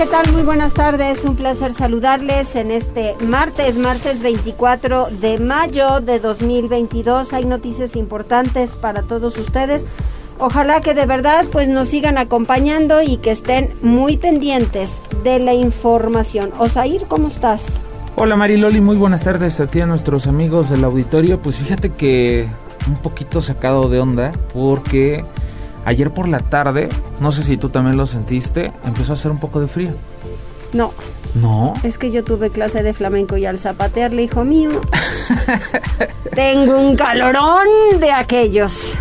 ¿Qué tal? Muy buenas tardes. Un placer saludarles en este martes, martes 24 de mayo de 2022. Hay noticias importantes para todos ustedes. Ojalá que de verdad pues nos sigan acompañando y que estén muy pendientes de la información. Osair, ¿cómo estás? Hola Mariloli, muy buenas tardes a ti a nuestros amigos del auditorio. Pues fíjate que un poquito sacado de onda porque ayer por la tarde, no sé si tú también lo sentiste, empezó a hacer un poco de frío. No. No. Es que yo tuve clase de flamenco y al zapatearle, hijo mío, tengo un calorón de aquellos.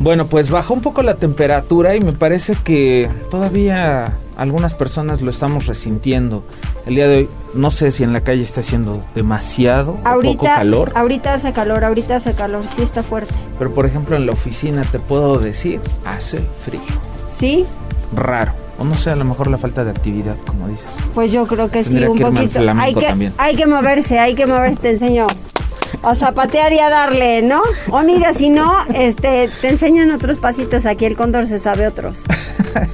Bueno, pues bajó un poco la temperatura y me parece que todavía algunas personas lo estamos resintiendo. El día de hoy no sé si en la calle está haciendo demasiado ahorita, poco calor. Ahorita hace calor, ahorita hace calor, sí está fuerte. Pero por ejemplo en la oficina te puedo decir, hace frío. ¿Sí? Raro. O no sé, a lo mejor la falta de actividad, como dices. Pues yo creo que Tendría sí, un que poquito. Hay que, también. hay que moverse, hay que moverse, te enseño. A zapatear y a darle, ¿no? O mira, si no, este, te enseñan otros pasitos, aquí el cóndor se sabe otros,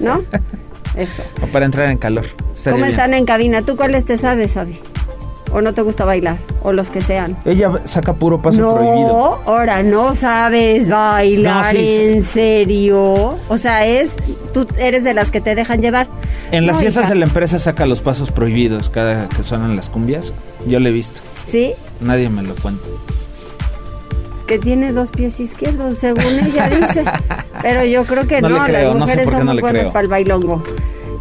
¿no? Eso. O para entrar en calor. ¿Cómo bien. están en cabina? ¿Tú cuáles te sabes, Avi? ¿O no te gusta bailar? O los que sean. Ella saca puro paso no, prohibido. ahora no sabes bailar, No, sí, sí. ¿en serio? O sea, es, tú eres de las que te dejan llevar. En las No, fiestas hija. de la empresa saca los pasos prohibidos cada que suenan las cumbias. Yo lo he visto. ¿Sí? Nadie me lo cuenta. que tiene dos pies izquierdos, según ella dice. Pero yo creo que No no, le creo, las no sé mujeres por qué son no muy buenas creo. para el bailongo.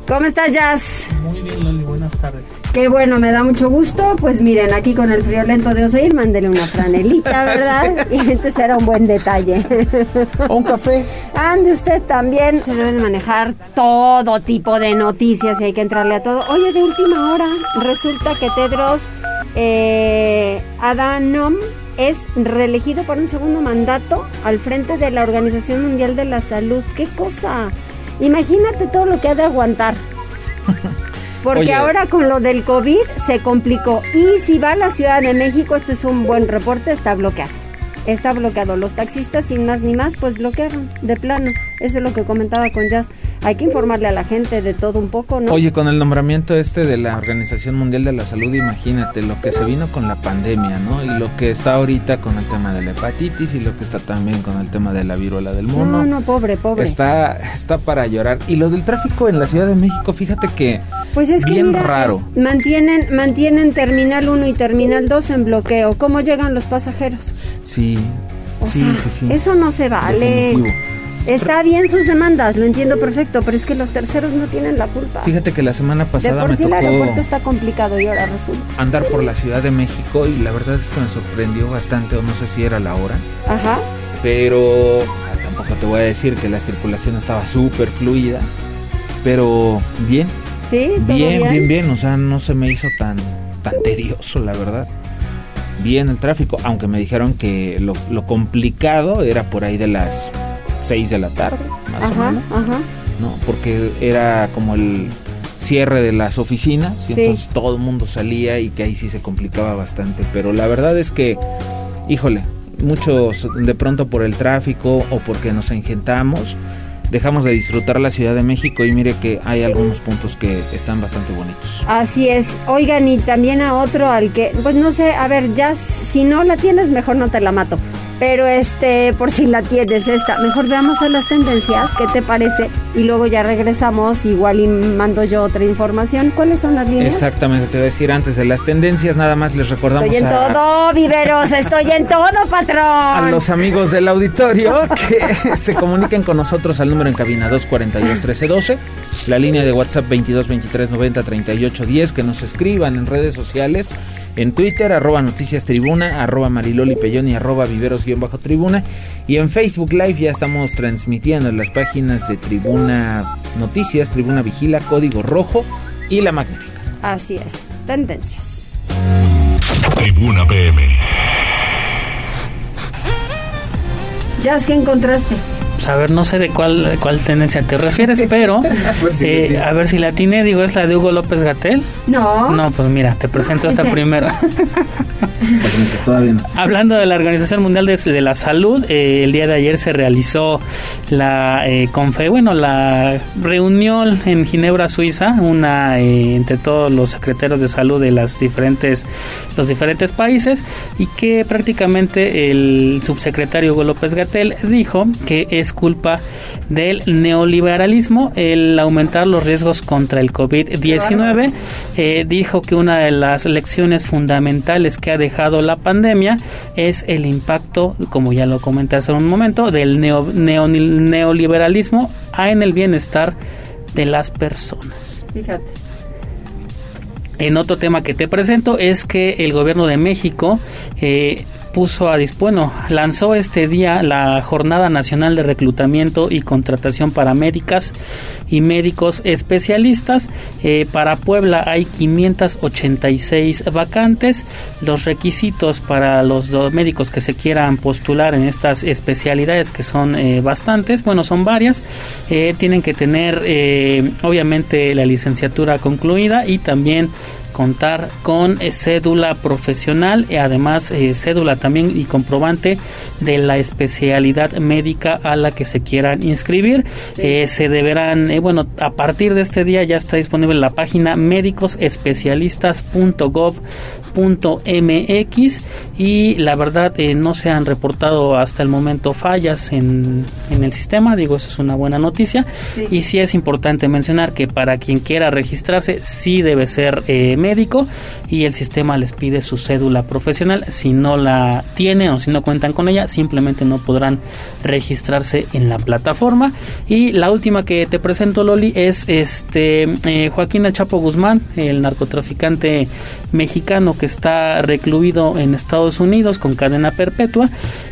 ¿Cómo estás, Jazz? Muy bien, Loli, buenas tardes. Qué bueno, me da mucho gusto. Pues miren, aquí con el friolento de Oseir, mándele una franelita, ¿verdad? Y entonces era un buen detalle. O un café. Ande usted también. Se deben manejar todo tipo de noticias y hay que entrarle a todo. Oye, de última hora, resulta que Tedros eh, Adhanom es reelegido por un segundo mandato al frente de la Organización Mundial de la Salud. ¡Qué cosa! Imagínate todo lo que ha de aguantar. Porque Oye. ahora con lo del COVID se complicó. Y si va a la Ciudad de México, esto es un buen reporte, está bloqueado. Está bloqueado. Los taxistas, sin más ni más, pues bloquearon de plano. Eso es lo que comentaba con Jazz. Hay que informarle a la gente de todo un poco, ¿no? Oye, con el nombramiento este de la Organización Mundial de la Salud, imagínate lo que se vino con la pandemia, ¿no? Y lo que está ahorita con el tema de la hepatitis y lo que está también con el tema de la viruela del mono. no, no, pobre, pobre. Está, está para llorar. Y lo del tráfico en la Ciudad de México, fíjate que Pues es que bien mira, raro. es- mantienen, mantienen Terminal 1 y Terminal 2 en bloqueo. ¿Cómo llegan los pasajeros? Sí, O sí, sea, sí, sí. Eso no se vale. Definitivo. Está bien sus demandas, lo entiendo perfecto, pero es que los terceros no tienen la culpa. Fíjate que la semana de pasada por me sí el tocó aeropuerto está complicado y ahora resulta. andar por la Ciudad de México y la verdad es que me sorprendió bastante, o no sé si era la hora, Ajá. pero ah, tampoco te voy a decir que la circulación estaba súper fluida, pero bien, ¿Sí? ¿Todo bien, bien, bien, o sea, no se me hizo tan, tan tedioso, la verdad. Bien el tráfico, aunque me dijeron que lo, lo complicado era por ahí de las 6 de la tarde, más o menos. ajá. ¿no? Porque era como el cierre de las oficinas y Sí. entonces todo el mundo salía y que ahí sí se complicaba bastante. Pero la verdad es que, híjole, muchos de pronto por el tráfico o porque nos engentamos, dejamos de disfrutar la Ciudad de México y mire que hay algunos puntos que están bastante bonitos. Así es. Oigan, y también a otro al que, pues no sé, a ver, ya si no la tienes, mejor no te la mato. Pero este, por si la tienes esta, mejor veamos a las tendencias, ¿qué te parece? Y luego ya regresamos, igual y mando yo otra información. ¿Cuáles son las líneas? Exactamente, te voy a decir antes de las tendencias, nada más les recordamos Estoy en a, todo, viveros, estoy en todo, patrón. a los amigos del auditorio que se comuniquen con nosotros al número en cabina 242-1312, la línea de WhatsApp 22 23 90 38 10, que nos escriban en redes sociales, en Twitter, arroba noticias tribuna, arroba mariloli pellón y arroba viveros guion bajo tribuna, y en Facebook Live ya estamos transmitiendo en las páginas de Tribuna Noticias, Tribuna Vigila, Código Rojo y La Magnífica. Así es, tendencias. Tribuna PM. Jazz, ¿qué encontraste? A ver, no sé de cuál, cuál tendencia te refieres, pero eh, a ver si la tiene, digo, es la de Hugo López Gatel. No. No, pues mira, te presento esta primero. Hablando de la Organización Mundial de, la Salud, eh, el día de ayer se realizó la eh, confe, bueno, la reunión en Ginebra, Suiza, una eh, entre todos los secretarios de salud de las diferentes los diferentes países y que prácticamente el subsecretario Hugo López Gatel dijo que es culpa del neoliberalismo el aumentar los riesgos contra el COVID-19. Eh, dijo que una de las lecciones fundamentales que ha dejado la pandemia es el impacto, como ya lo comenté hace un momento, del neoliberalismo en el bienestar de las personas. Fíjate. En otro tema que te presento es que el gobierno de México eh, puso a bueno, lanzó este día la Jornada Nacional de Reclutamiento y Contratación para Médicas y Médicos Especialistas. Eh, para Puebla hay 586 vacantes. Los requisitos para los médicos que se quieran postular en estas especialidades, que son eh, bastantes, bueno, son varias, eh, tienen que tener obviamente la licenciatura concluida y también contar con eh, cédula profesional y además eh, cédula también y comprobante de la especialidad médica a la que se quieran inscribir. Eh, se deberán, bueno, a partir de este día ya está disponible la página médicosespecialistas.gov.mx y la verdad no se han reportado hasta el momento fallas en, en, el sistema, digo, eso es una buena noticia. Y sí es importante mencionar que para quien quiera registrarse, sí debe ser médico médico y el sistema les pide su cédula profesional. Si no la tienen o si no cuentan con ella, simplemente no podrán registrarse en la plataforma. Y la última que te presento, Loli, es este eh, Joaquín El Guzmán, el narcotraficante mexicano que está recluido en Estados Unidos con cadena perpetua.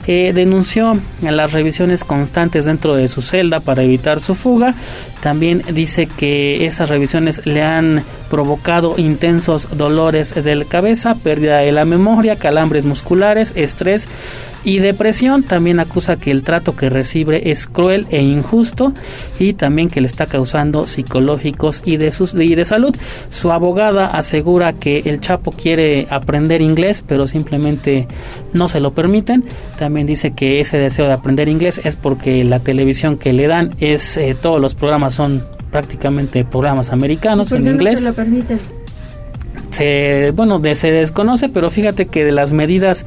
Eh, denunció las revisiones constantes dentro de su celda para evitar su fuga. También dice que esas revisiones le han provocado intensos dolores de cabeza, pérdida de la memoria, calambres musculares, estrés y depresión. También acusa que el trato que recibe es cruel e injusto y también que le está causando psicológicos y de, sus, y de salud. Su abogada asegura que el Chapo quiere aprender inglés, pero simplemente no se lo permiten. También dice que ese deseo de aprender inglés es porque la televisión que le dan es eh, todos los programas son prácticamente programas americanos en inglés. No se lo permiten? Se, bueno, de, se desconoce, pero fíjate que de las medidas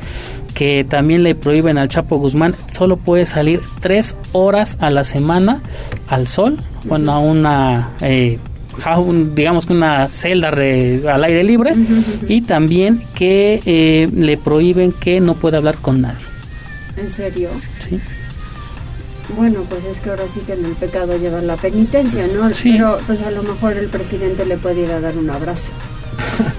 que también le prohíben al Chapo Guzmán, solo puede salir tres horas a la semana al sol, bueno, a una... Eh, digamos que una celda al aire libre y también que eh, le prohíben que no pueda hablar con nadie. ¿En serio? Sí. Bueno, pues es que ahora sí que en el pecado lleva la penitencia, ¿no? Sí. Pero pues a lo mejor el presidente le puede ir a dar un abrazo.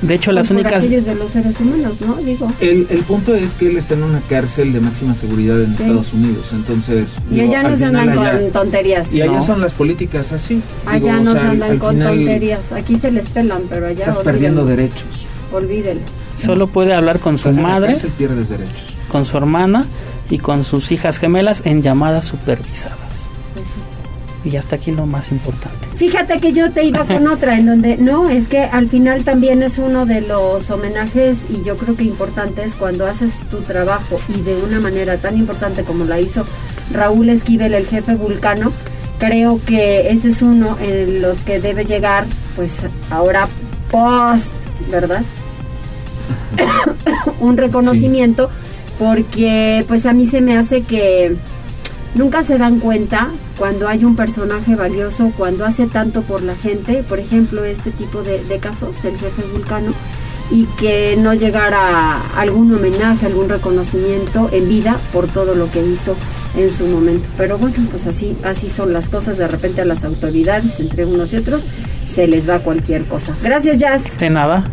De hecho, las únicas... de los seres humanos, ¿no? Digo. El, el punto es que él está en una cárcel de máxima seguridad en Estados Unidos, entonces... Y allá no se andan con tonterías. Y allá son las políticas así. Allá no se andan con tonterías. Aquí se les pelan, pero allá... Estás perdiendo derechos. Olvídelo. Solo puede hablar con su madre. pierdes derechos. Con su hermana y con sus hijas gemelas en llamadas supervisadas. Y hasta aquí lo más importante. Fíjate que yo te iba con otra, en donde no, es que al final también es uno de los homenajes y yo creo que importantes cuando haces tu trabajo y de una manera tan importante como la hizo Raúl Esquivel, el jefe vulcano, creo que ese es uno en los que debe llegar, pues ahora post, ¿verdad? Un reconocimiento, porque pues a mí se me hace que nunca se dan cuenta cuando hay un personaje valioso, cuando hace tanto por la gente, por ejemplo, este tipo de, casos, el jefe vulcano, y que no llegara algún homenaje, algún reconocimiento en vida por todo lo que hizo en su momento. Pero bueno, pues así, así son las cosas, de repente a las autoridades, entre unos y otros, se les va cualquier cosa. Gracias, Jazz. De nada.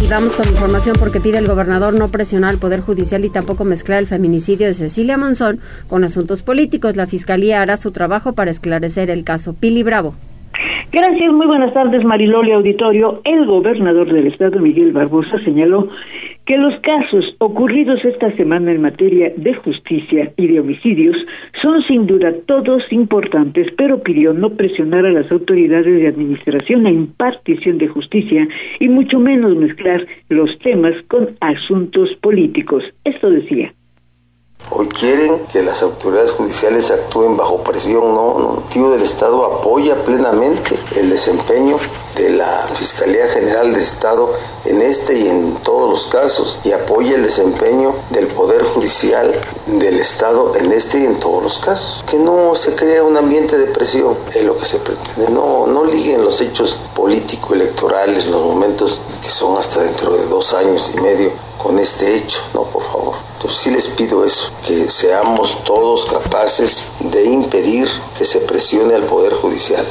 Y vamos con información porque pide el gobernador no presionar al Poder Judicial y tampoco mezclar el feminicidio de Cecilia Monzón con asuntos políticos. La Fiscalía hará su trabajo para esclarecer el caso. Pili Bravo. Gracias, muy buenas tardes, Mariloli Auditorio. El gobernador del estado, Miguel Barbosa, señaló que los casos ocurridos esta semana en materia de justicia y de homicidios son sin duda todos importantes, pero pidió no presionar a las autoridades de administración a impartición de justicia y mucho menos mezclar los temas con asuntos políticos. Esto decía. Hoy quieren que las autoridades judiciales actúen bajo presión, no, el tío del Estado apoya plenamente el desempeño de la Fiscalía General del Estado en este y en todos los casos y apoya el desempeño del Poder Judicial del Estado en este y en todos los casos. Que no se crea un ambiente de presión, es lo que se pretende. No, no liguen los hechos político-electorales, los momentos que son hasta dentro de dos años y medio con este hecho, no, por favor. Entonces sí les pido eso, que seamos todos capaces de impedir que se presione al Poder Judicial.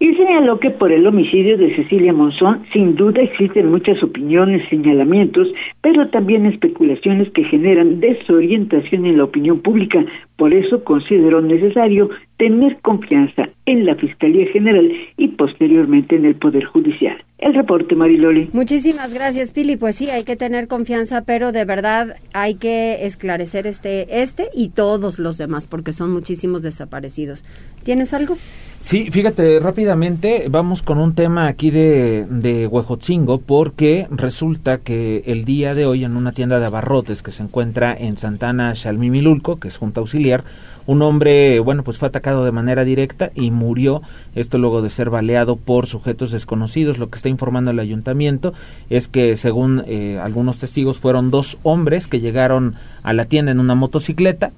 Y señaló que por el homicidio de Cecilia Monzón, sin duda existen muchas opiniones, señalamientos, pero también especulaciones que generan desorientación en la opinión pública. Por eso consideró necesario tener confianza en la Fiscalía General y posteriormente en el Poder Judicial. El reporte, Mariloli. Muchísimas gracias, Pili. Pues sí, hay que tener confianza, pero de verdad hay que esclarecer este, este y todos los demás, porque son muchísimos desaparecidos. ¿Tienes algo? Sí, fíjate, rápidamente vamos con un tema aquí de, de Huejotzingo, porque resulta que el día de hoy en una tienda de abarrotes que se encuentra en Santana Xalmimilulco, que es Junta Auxiliar, un hombre, bueno, pues fue atacado de manera directa y murió, esto luego de ser baleado por sujetos desconocidos. Lo que está informando el ayuntamiento es que, según eh, algunos testigos, fueron dos hombres que llegaron a la tienda en una motocicleta.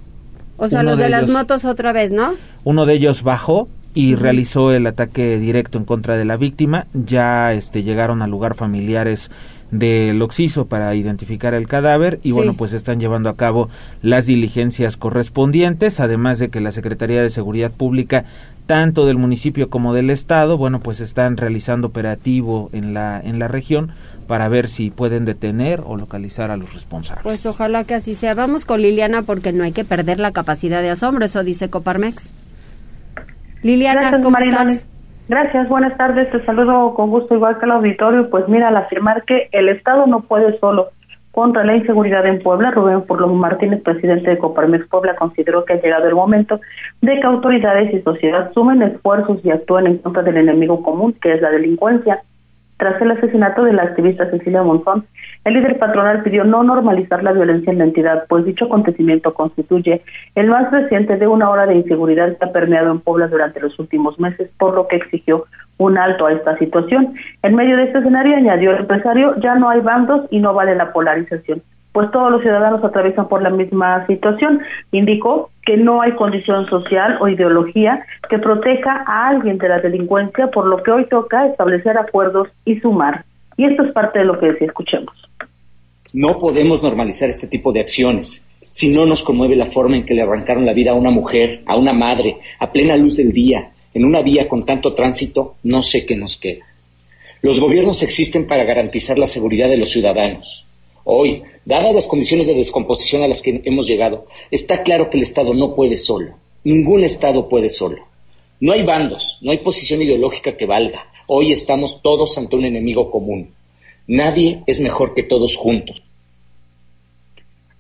O sea, los de, las motos otra vez, ¿no? Uno de ellos bajó y realizó el ataque directo en contra de la víctima. Ya este, llegaron al lugar familiares del Oxiso para identificar el cadáver y bueno, pues están llevando a cabo las diligencias correspondientes, además de que la Secretaría de Seguridad Pública tanto del municipio como del estado, bueno, pues están realizando operativo en la en la región para ver si pueden detener o localizar a los responsables. Pues ojalá que así sea. Vamos con Liliana porque no hay que perder la capacidad de asombro, eso dice Coparmex. Liliana, ¿cómo estás? Gracias, buenas tardes. Te saludo con gusto, igual que el auditorio. Pues mira, al afirmar que el Estado no puede solo contra la inseguridad en Puebla, Rubén Furlón Martínez, presidente de Coparmex Puebla, consideró que ha llegado el momento de que autoridades y sociedad sumen esfuerzos y actúen en contra del enemigo común, que es la delincuencia. Tras el asesinato de la activista Cecilia Monzón, el líder patronal pidió no normalizar la violencia en la entidad, pues dicho acontecimiento constituye el más reciente de una hora de inseguridad que ha permeado en Puebla durante los últimos meses, por lo que exigió un alto a esta situación. En medio de este escenario, añadió el empresario, ya no hay bandos y no vale la polarización pues todos los ciudadanos atraviesan por la misma situación. Indicó que no hay condición social o ideología que proteja a alguien de la delincuencia, por lo que hoy toca establecer acuerdos y sumar. Y esto es parte de lo que decía, escuchemos. No podemos normalizar este tipo de acciones. Si no nos conmueve la forma en que le arrancaron la vida a una mujer, a una madre, a plena luz del día, en una vía con tanto tránsito, no sé qué nos queda. Los gobiernos existen para garantizar la seguridad de los ciudadanos. Hoy, dadas las condiciones de descomposición a las que hemos llegado, está claro que el Estado no puede solo. Ningún Estado puede solo. No hay bandos, no hay posición ideológica que valga. Hoy estamos todos ante un enemigo común. Nadie es mejor que todos juntos.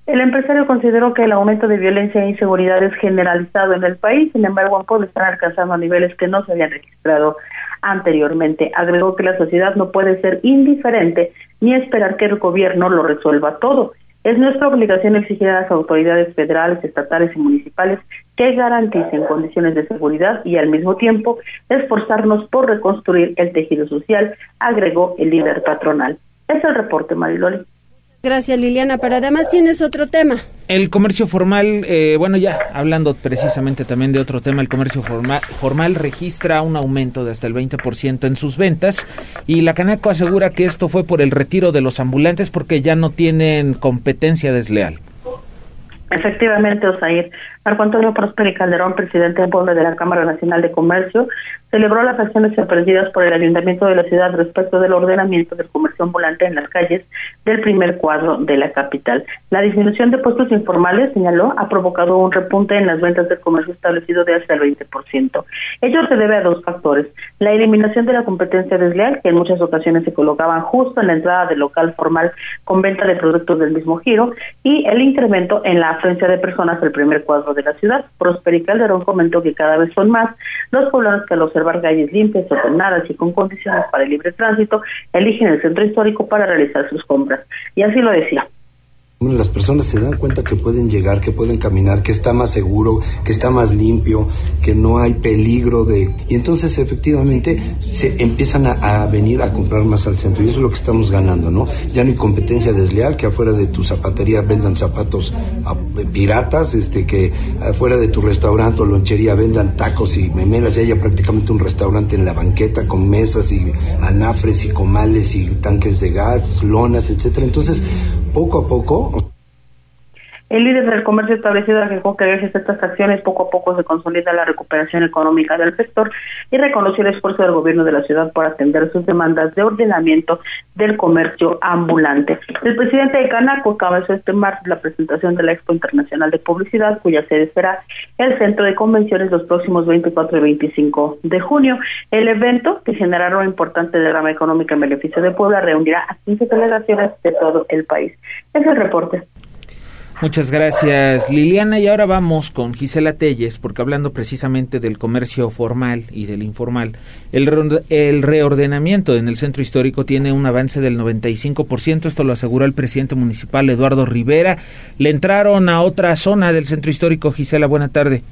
El empresario consideró que el aumento de violencia e inseguridad es generalizado en el país, sin embargo, puede estar alcanzando niveles que no se habían registrado anteriormente. Agregó que la sociedad no puede ser indiferente ni esperar que el gobierno lo resuelva todo. Es nuestra obligación exigir a las autoridades federales, estatales y municipales que garanticen condiciones de seguridad y al mismo tiempo esforzarnos por reconstruir el tejido social, agregó el líder patronal. Es el reporte, Mariloli. Gracias Liliana, pero además tienes otro tema. El comercio formal, eh, bueno ya hablando precisamente también de otro tema, el comercio formal, formal registra un aumento de hasta el 20% en sus ventas y la Canaco asegura que esto fue por el retiro de los ambulantes porque ya no tienen competencia desleal. Efectivamente, Osair. Marco Antonio Prosperi Calderón, presidente del Pueblo de la Cámara Nacional de Comercio, celebró las acciones emprendidas por el Ayuntamiento de la ciudad respecto del ordenamiento del comercio ambulante en las calles del primer cuadro de la capital. La disminución de puestos informales, señaló, ha provocado un repunte en las ventas del comercio establecido de hasta el 20%. Ello se debe a dos factores. La eliminación de la competencia desleal, que en muchas ocasiones se colocaban justo en la entrada del local formal con venta de productos del mismo giro, y el incremento en la afluencia de personas del primer cuadro de la ciudad. Prosperi Calderón comentó que cada vez son más los poblanos que al observar calles limpias, ordenadas y con condiciones para el libre tránsito, eligen el centro histórico para realizar sus compras. Y así lo decía. Las personas se dan cuenta que pueden llegar, que pueden caminar, que está más seguro, que está más limpio, que no hay peligro de... Y entonces efectivamente se empiezan a, venir a comprar más al centro y eso es lo que estamos ganando, ¿no? Ya no hay competencia desleal, que afuera de tu zapatería vendan zapatos piratas, este, que afuera de tu restaurante o lonchería vendan tacos y memelas, ya haya prácticamente un restaurante en la banqueta con mesas y anafres y comales y tanques de gas, lonas, etcétera. Entonces, poco a poco el líder del comercio establecido agregó que gracias a estas acciones poco a poco se consolida la recuperación económica del sector y reconoció el esfuerzo del gobierno de la ciudad por atender sus demandas de ordenamiento del comercio ambulante. El presidente de Canaco cabezó este martes la presentación de la Expo Internacional de Publicidad, cuya sede será el centro de convenciones los próximos 24 y 25 de junio. El evento, que generará una importante derrama económica en beneficio de Puebla, reunirá a 15 delegaciones de todo el país. Es el reporte. Muchas gracias Liliana y ahora vamos con Gisela Telles porque hablando precisamente del comercio formal y del informal, el, el reordenamiento en el centro histórico tiene un avance del 95%, esto lo aseguró el presidente municipal Eduardo Rivera. Le entraron a otra zona del centro histórico. Gisela, buena tarde.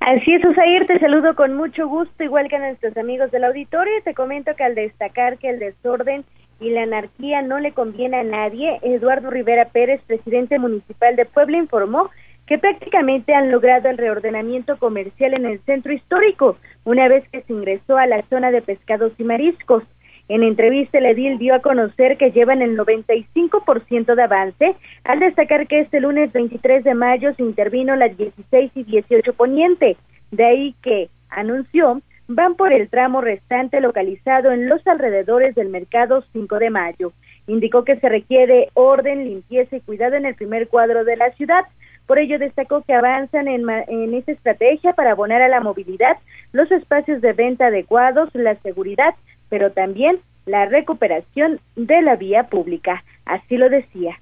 Así es, Usair, te saludo con mucho gusto, igual que a nuestros amigos del auditorio. Te comento que al destacar que el desorden y la anarquía no le conviene a nadie, Eduardo Rivera Pérez, presidente municipal de Puebla, informó que prácticamente han logrado el reordenamiento comercial en el centro histórico, una vez que se ingresó a la zona de pescados y mariscos. En entrevista, el edil dio a conocer que llevan el 95% de avance, al destacar que este lunes 23 de mayo se intervino las 16 y 18 poniente. De ahí que anunció van por el tramo restante localizado en los alrededores del mercado 5 de mayo. Indicó que se requiere orden, limpieza y cuidado en el primer cuadro de la ciudad. Por ello destacó que avanzan en, en esta estrategia para abonar a la movilidad, los espacios de venta adecuados, la seguridad, pero también la recuperación de la vía pública. Así lo decía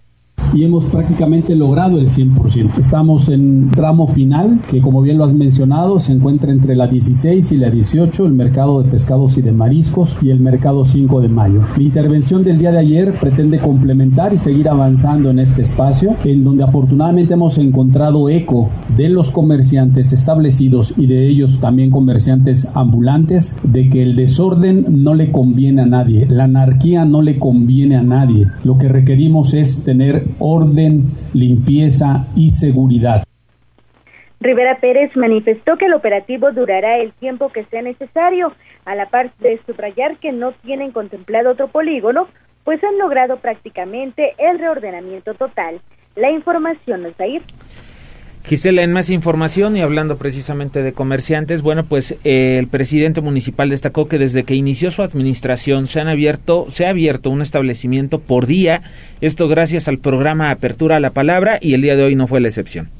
y hemos prácticamente logrado el 100%. Estamos en tramo final, que como bien lo has mencionado, se encuentra entre la 16 y la 18, el mercado de pescados y de mariscos y el mercado 5 de mayo. Mi intervención del día de ayer pretende complementar y seguir avanzando en este espacio, en donde afortunadamente hemos encontrado eco de los comerciantes establecidos y de ellos también comerciantes ambulantes, de que el desorden no le conviene a nadie, la anarquía no le conviene a nadie. Lo que requerimos es tener orden, limpieza y seguridad. Rivera Pérez manifestó que el operativo durará el tiempo que sea necesario, a la par de subrayar que no tienen contemplado otro polígono, pues han logrado prácticamente el reordenamiento total. La información, ir. Gisela, en más información y hablando precisamente de comerciantes, bueno, pues eh, el presidente municipal destacó que desde que inició su administración se han abierto, se ha abierto un establecimiento por día, esto gracias al programa Apertura a la Palabra y el día de hoy no fue la excepción.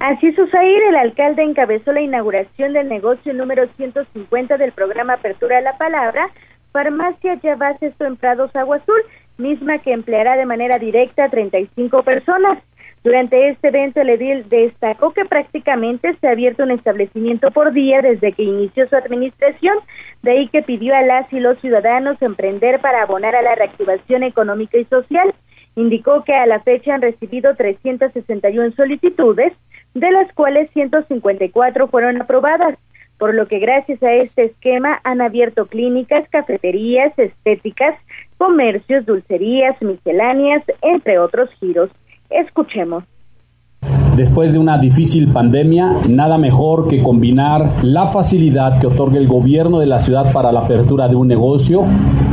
Así es, Usair, el alcalde encabezó la inauguración del negocio número 150 del programa Apertura a la Palabra, Farmacia Yavas Esto en Prados Agua Azul, misma que empleará de manera directa a 35 personas. Durante este evento, el destacó que prácticamente se ha abierto un establecimiento por día desde que inició su administración, de ahí que pidió a las y los ciudadanos emprender para abonar a la reactivación económica y social. Indicó que a la fecha han recibido 361 solicitudes, de las cuales 154 fueron aprobadas, por lo que gracias a este esquema han abierto clínicas, cafeterías, estéticas, comercios, dulcerías, misceláneas, entre otros giros. Escuchemos. Después de una difícil pandemia, nada mejor que combinar la facilidad que otorga el gobierno de la ciudad para la apertura de un negocio,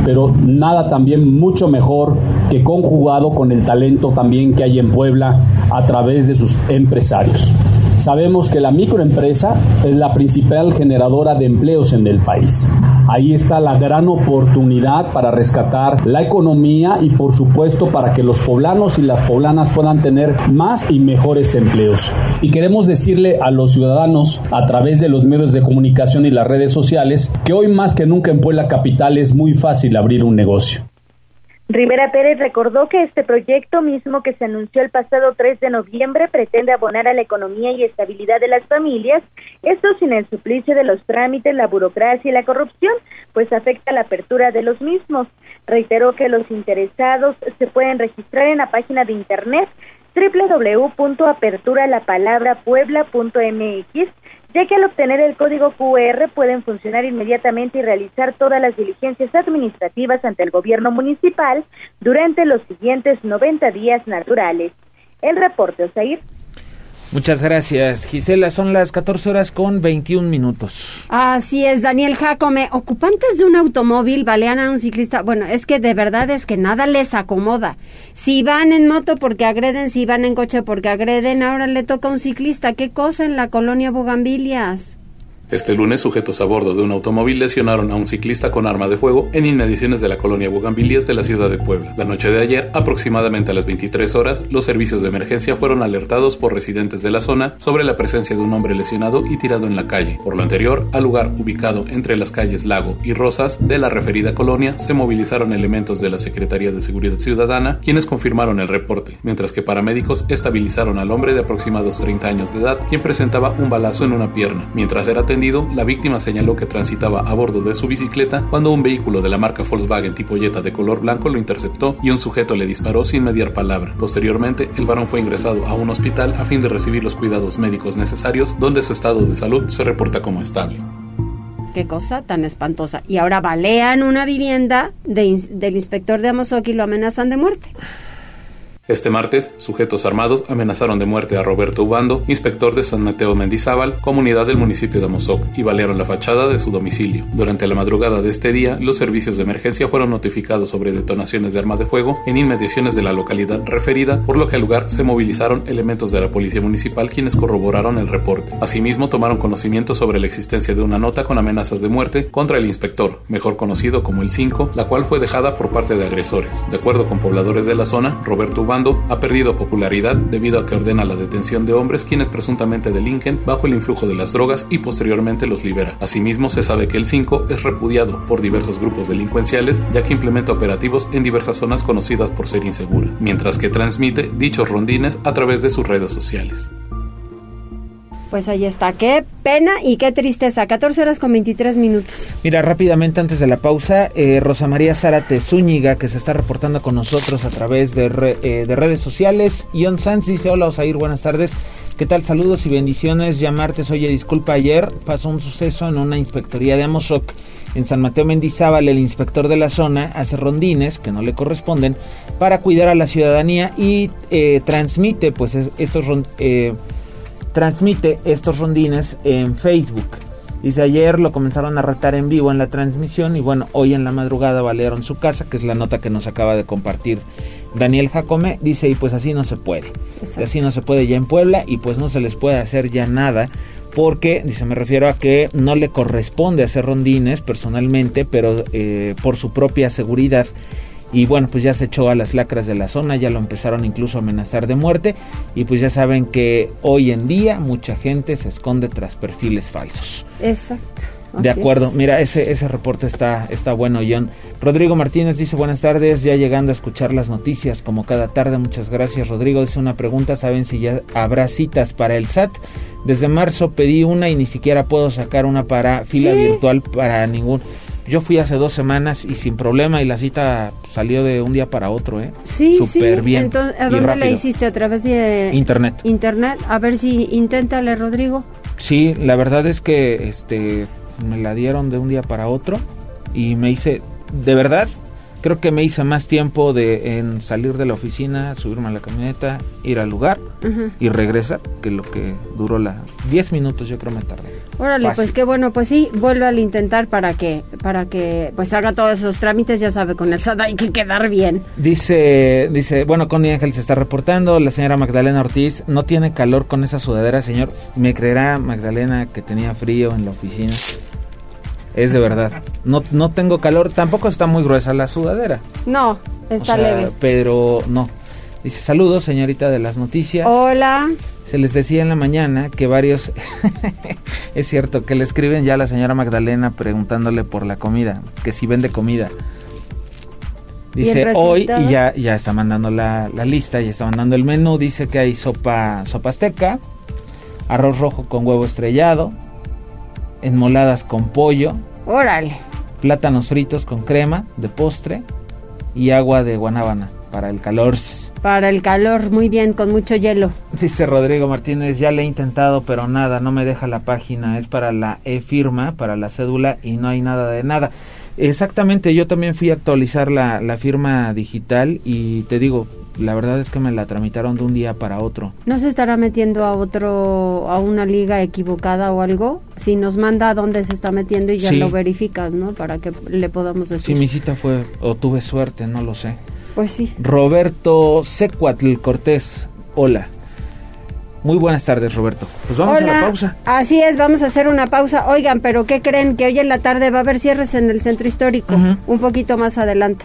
pero nada también mucho mejor que conjugado con el talento también que hay en Puebla a través de sus empresarios. Sabemos que la microempresa es la principal generadora de empleos en el país. Ahí está la gran oportunidad para rescatar la economía y por supuesto para que los poblanos y las poblanas puedan tener más y mejores empleos. Y queremos decirle a los ciudadanos a través de los medios de comunicación y las redes sociales que hoy más que nunca en Puebla Capital es muy fácil abrir un negocio. Rivera Pérez recordó que este proyecto mismo que se anunció el pasado 3 de noviembre pretende abonar a la economía y estabilidad de las familias, esto sin el suplicio de los trámites, la burocracia y la corrupción, pues afecta la apertura de los mismos. Reiteró que los interesados se pueden registrar en la página de internet www.aperturalapalabrapuebla.mx ya que al obtener el código QR pueden funcionar inmediatamente y realizar todas las diligencias administrativas ante el gobierno municipal durante los siguientes 90 días naturales. El reporte, Osair. Muchas gracias, Gisela. Son las 14 horas con 21 minutos. Así es, Daniel Jacome. Ocupantes de un automóvil balean a un ciclista. Bueno, es que de verdad es que nada les acomoda. Si van en moto porque agreden, si van en coche porque agreden, ahora le toca a un ciclista. ¿Qué cosa en la colonia Bugambilias? Este lunes, sujetos a bordo de un automóvil lesionaron a un ciclista con arma de fuego en inmediaciones de la colonia Bugambilias de la ciudad de Puebla. La noche de ayer, aproximadamente a las 23 horas, los servicios de emergencia fueron alertados por residentes de la zona sobre la presencia de un hombre lesionado y tirado en la calle. Por lo anterior, al lugar ubicado entre las calles Lago y Rosas de la referida colonia, se movilizaron elementos de la Secretaría de Seguridad Ciudadana, quienes confirmaron el reporte, mientras que paramédicos estabilizaron al hombre de aproximados 30 años de edad, quien presentaba un balazo en una pierna, mientras era la víctima señaló que transitaba a bordo de su bicicleta cuando un vehículo de la marca Volkswagen tipo Jetta de color blanco lo interceptó y un sujeto le disparó sin mediar palabra. Posteriormente, el varón fue ingresado a un hospital a fin de recibir los cuidados médicos necesarios, donde su estado de salud se reporta como estable. Qué cosa tan espantosa. Y ahora balean una vivienda del inspector de Amozoc y lo amenazan de muerte. Este martes, sujetos armados amenazaron de muerte a Roberto Ubando, inspector de San Mateo Mendizábal, comunidad del municipio de Amozoc, y balearon la fachada de su domicilio. Durante la madrugada de este día, los servicios de emergencia fueron notificados sobre detonaciones de arma de fuego en inmediaciones de la localidad referida, por lo que al lugar se movilizaron elementos de la policía municipal quienes corroboraron el reporte. Asimismo, tomaron conocimiento sobre la existencia de una nota con amenazas de muerte contra el inspector, mejor conocido como el 5, la cual fue dejada por parte de agresores. De acuerdo con pobladores de la zona, Roberto Ubando ha perdido popularidad debido a que ordena la detención de hombres quienes presuntamente delinquen bajo el influjo de las drogas y posteriormente los libera. Asimismo, se sabe que el 5 es repudiado por diversos grupos delincuenciales ya que implementa operativos en diversas zonas conocidas por ser inseguras, mientras que transmite dichos rondines a través de sus redes sociales. Pues ahí está, qué pena y qué tristeza. 14 horas con 23 minutos. Mira, rápidamente antes de la pausa, eh, Rosa María Zárate Zúñiga, que se está reportando con nosotros a través de, eh, de redes sociales. Ion Sanz dice, hola Osair, buenas tardes. ¿Qué tal? Saludos y bendiciones. Ya martes, oye, disculpa, ayer pasó un suceso en una inspectoría de Amozoc. En San Mateo Mendizábal, el inspector de la zona hace rondines que no le corresponden para cuidar a la ciudadanía y eh, transmite pues estos eh, transmite estos rondines en Facebook. Dice ayer lo comenzaron a retar en vivo en la transmisión y bueno, hoy en la madrugada balearon su casa, que es la nota que nos acaba de compartir Daniel Jacome. Dice y pues así no se puede. Así no se puede ya en Puebla y pues no se les puede hacer ya nada porque, dice, me refiero a que no le corresponde hacer rondines personalmente, pero eh, por su propia seguridad y bueno, pues ya se echó a las lacras de la zona, ya lo empezaron incluso a amenazar de muerte y pues ya saben que hoy en día mucha gente se esconde tras perfiles falsos. Exacto. De acuerdo, mira, ese, ese reporte está, está bueno, John. Rodrigo Martínez dice buenas tardes, ya llegando a escuchar las noticias como cada tarde, muchas gracias. Rodrigo dice una pregunta, ¿saben si ya habrá citas para el SAT? Desde marzo pedí una y ni siquiera puedo sacar una para fila virtual para ningún... Yo fui hace dos semanas y sin problema y la cita salió de un día para otro, ¿eh? Sí, Súper bien. Entonces, ¿a dónde la hiciste? ¿A través de internet? Internet. A ver si inténtale, Rodrigo. Sí, la verdad es que este me la dieron de un día para otro y me hice, de verdad, Creo que me hice más tiempo de en salir de la oficina, subirme a la camioneta, ir al lugar y regresar, que lo que duró la 10 minutos yo creo me tardé. Órale, Fácil. pues qué bueno, pues sí, vuelvo al intentar para que, para que pues haga todos esos trámites, ya sabe, con el SAT hay que quedar bien. Dice, dice, bueno, Connie Ángel se está reportando, la señora Magdalena Ortiz, no tiene calor con esa sudadera, señor. ¿Me creerá Magdalena que tenía frío en la oficina? Es de verdad. No, no tengo calor, tampoco está muy gruesa la sudadera. No, está O sea, leve. Pero no. Dice, saludos, señorita de las noticias. Hola. Se les decía en la mañana que varios, es cierto, que le escriben ya a la señora Magdalena preguntándole por la comida, que si vende comida. ¿Y el Dice hoy y ya, ya está mandando la, la lista, ya está mandando el menú. Dice que hay sopa, sopa azteca, arroz rojo con huevo estrellado, enmoladas con pollo, Órale. plátanos fritos con crema de postre y agua de guanábana para el calor. Para el calor, muy bien, con mucho hielo. Dice Rodrigo Martínez, ya le he intentado, pero nada, no me deja la página, es para la e-firma, para la cédula y no hay nada de nada. Exactamente, yo también fui a actualizar la, la firma digital y te digo, la verdad es que me la tramitaron de un día para otro. ¿No se estará metiendo a otro, a una liga equivocada o algo? Si nos manda a dónde se está metiendo y ya Sí. lo verificas, ¿no? Para que le podamos Si decir. mi cita fue, o tuve suerte, no lo sé. Pues sí. Roberto Secuatl Cortés, hola. Muy buenas tardes, Roberto. Pues vamos Hola. a la pausa. Así es, vamos a hacer una pausa. Oigan, pero ¿qué creen? Que hoy en la tarde va a haber cierres en el centro histórico. Un poquito más adelante.